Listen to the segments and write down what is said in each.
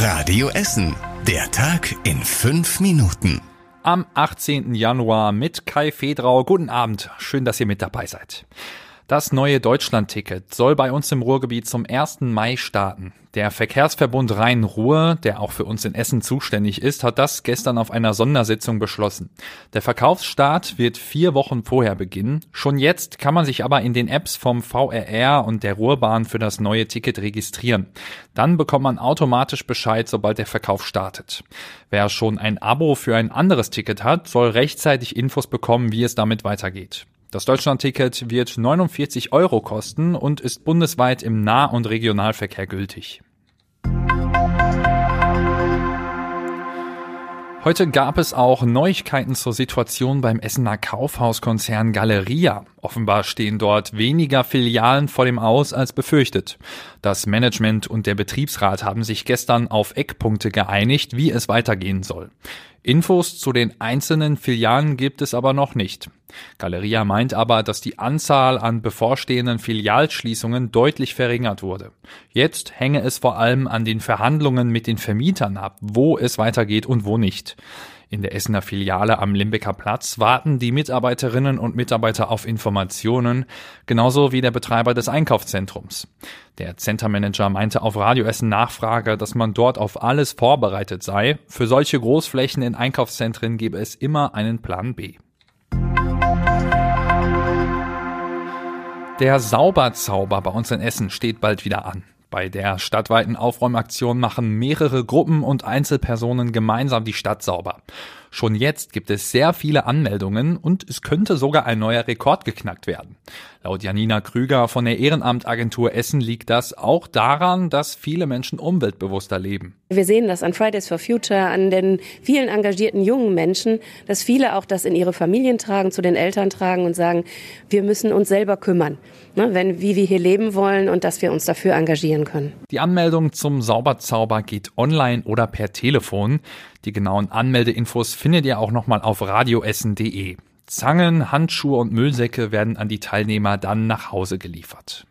Radio Essen. Der Tag in fünf Minuten. Am 18. Januar mit Kai Fedrau. Guten Abend. Schön, dass ihr mit dabei seid. Das neue Deutschland-Ticket soll bei uns im Ruhrgebiet zum 1. Mai starten. Der Verkehrsverbund Rhein-Ruhr, der auch für uns in Essen zuständig ist, hat das gestern auf einer Sondersitzung beschlossen. Der Verkaufsstart wird vier Wochen vorher beginnen. Schon jetzt kann man sich aber in den Apps vom VRR und der Ruhrbahn für das neue Ticket registrieren. Dann bekommt man automatisch Bescheid, sobald der Verkauf startet. Wer schon ein Abo für ein anderes Ticket hat, soll rechtzeitig Infos bekommen, wie es damit weitergeht. Das Deutschlandticket wird 49 Euro kosten und ist bundesweit im Nah- und Regionalverkehr gültig. Heute gab es auch Neuigkeiten zur Situation beim Essener Kaufhauskonzern Galeria. Offenbar stehen dort weniger Filialen vor dem Aus als befürchtet. Das Management und der Betriebsrat haben sich gestern auf Eckpunkte geeinigt, wie es weitergehen soll. Infos zu den einzelnen Filialen gibt es aber noch nicht. Galeria meint aber, dass die Anzahl an bevorstehenden Filialschließungen deutlich verringert wurde. Jetzt hänge es vor allem an den Verhandlungen mit den Vermietern ab, wo es weitergeht und wo nicht. In der Essener Filiale am Limbecker Platz warten die Mitarbeiterinnen und Mitarbeiter auf Informationen, genauso wie der Betreiber des Einkaufszentrums. Der Centermanager meinte auf Radio Essen Nachfrage, dass man dort auf alles vorbereitet sei. Für solche Großflächen in Einkaufszentren gebe es immer einen Plan B. Der Sauberzauber bei uns in Essen steht bald wieder an. Bei der stadtweiten Aufräumaktion machen mehrere Gruppen und Einzelpersonen gemeinsam die Stadt sauber. Schon jetzt gibt es sehr viele Anmeldungen und es könnte sogar ein neuer Rekord geknackt werden. Laut Janina Krüger von der Ehrenamtagentur Essen liegt das auch daran, dass viele Menschen umweltbewusster leben. Wir sehen das an Fridays for Future, an den vielen engagierten jungen Menschen, dass viele auch das in ihre Familien tragen, zu den Eltern tragen und sagen, wir müssen uns selber kümmern, ne, wenn, wie wir hier leben wollen und dass wir uns dafür engagieren können. Die Anmeldung zum Sauberzauber geht online oder per Telefon. Die genauen Anmeldeinfos findet ihr auch nochmal auf radioessen.de. Zangen, Handschuhe und Müllsäcke werden an die Teilnehmer dann nach Hause geliefert.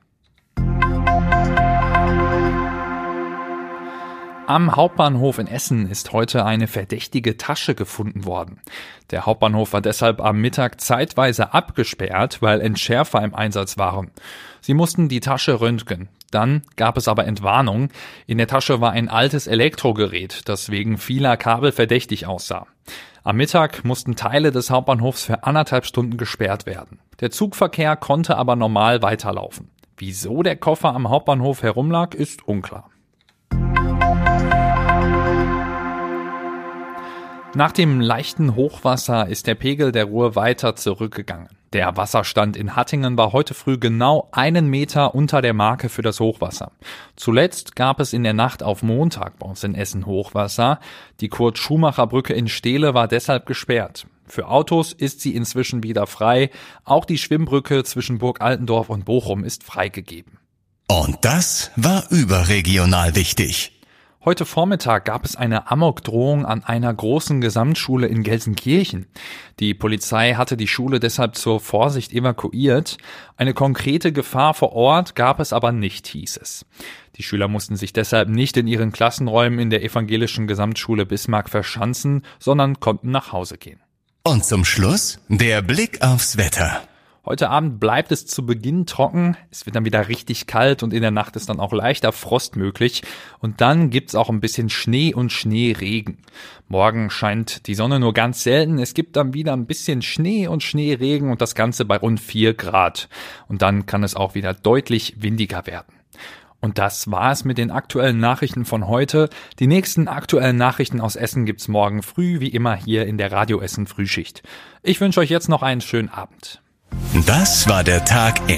Am Hauptbahnhof in Essen ist heute eine verdächtige Tasche gefunden worden. Der Hauptbahnhof war deshalb am Mittag zeitweise abgesperrt, weil Entschärfer im Einsatz waren. Sie mussten die Tasche röntgen. Dann gab es aber Entwarnung. In der Tasche war ein altes Elektrogerät, das wegen vieler Kabel verdächtig aussah. Am Mittag mussten Teile des Hauptbahnhofs für anderthalb Stunden gesperrt werden. Der Zugverkehr konnte aber normal weiterlaufen. Wieso der Koffer am Hauptbahnhof herumlag, ist unklar. Nach dem leichten Hochwasser ist der Pegel der Ruhr weiter zurückgegangen. Der Wasserstand in Hattingen war heute früh genau einen Meter unter der Marke für das Hochwasser. Zuletzt gab es in der Nacht auf Montag bei uns in Essen Hochwasser. Die Kurt-Schumacher-Brücke in Steele war deshalb gesperrt. Für Autos ist sie inzwischen wieder frei. Auch die Schwimmbrücke zwischen Burg Altendorf und Bochum ist freigegeben. Und das war überregional wichtig. Heute Vormittag gab es eine Amokdrohung an einer großen Gesamtschule in Gelsenkirchen. Die Polizei hatte die Schule deshalb zur Vorsicht evakuiert. Eine konkrete Gefahr vor Ort gab es aber nicht, hieß es. Die Schüler mussten sich deshalb nicht in ihren Klassenräumen in der evangelischen Gesamtschule Bismarck verschanzen, sondern konnten nach Hause gehen. Und zum Schluss der Blick aufs Wetter. Heute Abend bleibt es zu Beginn trocken, es wird dann wieder richtig kalt und in der Nacht ist dann auch leichter Frost möglich und dann gibt's auch ein bisschen Schnee und Schneeregen. Morgen scheint die Sonne nur ganz selten, es gibt dann wieder ein bisschen Schnee und Schneeregen und das Ganze bei rund vier Grad. Und dann kann es auch wieder deutlich windiger werden. Und das war es mit den aktuellen Nachrichten von heute. Die nächsten aktuellen Nachrichten aus Essen gibt's morgen früh, wie immer hier in der Radio Essen Frühschicht. Ich wünsche euch jetzt noch einen schönen Abend. Das war der Tag in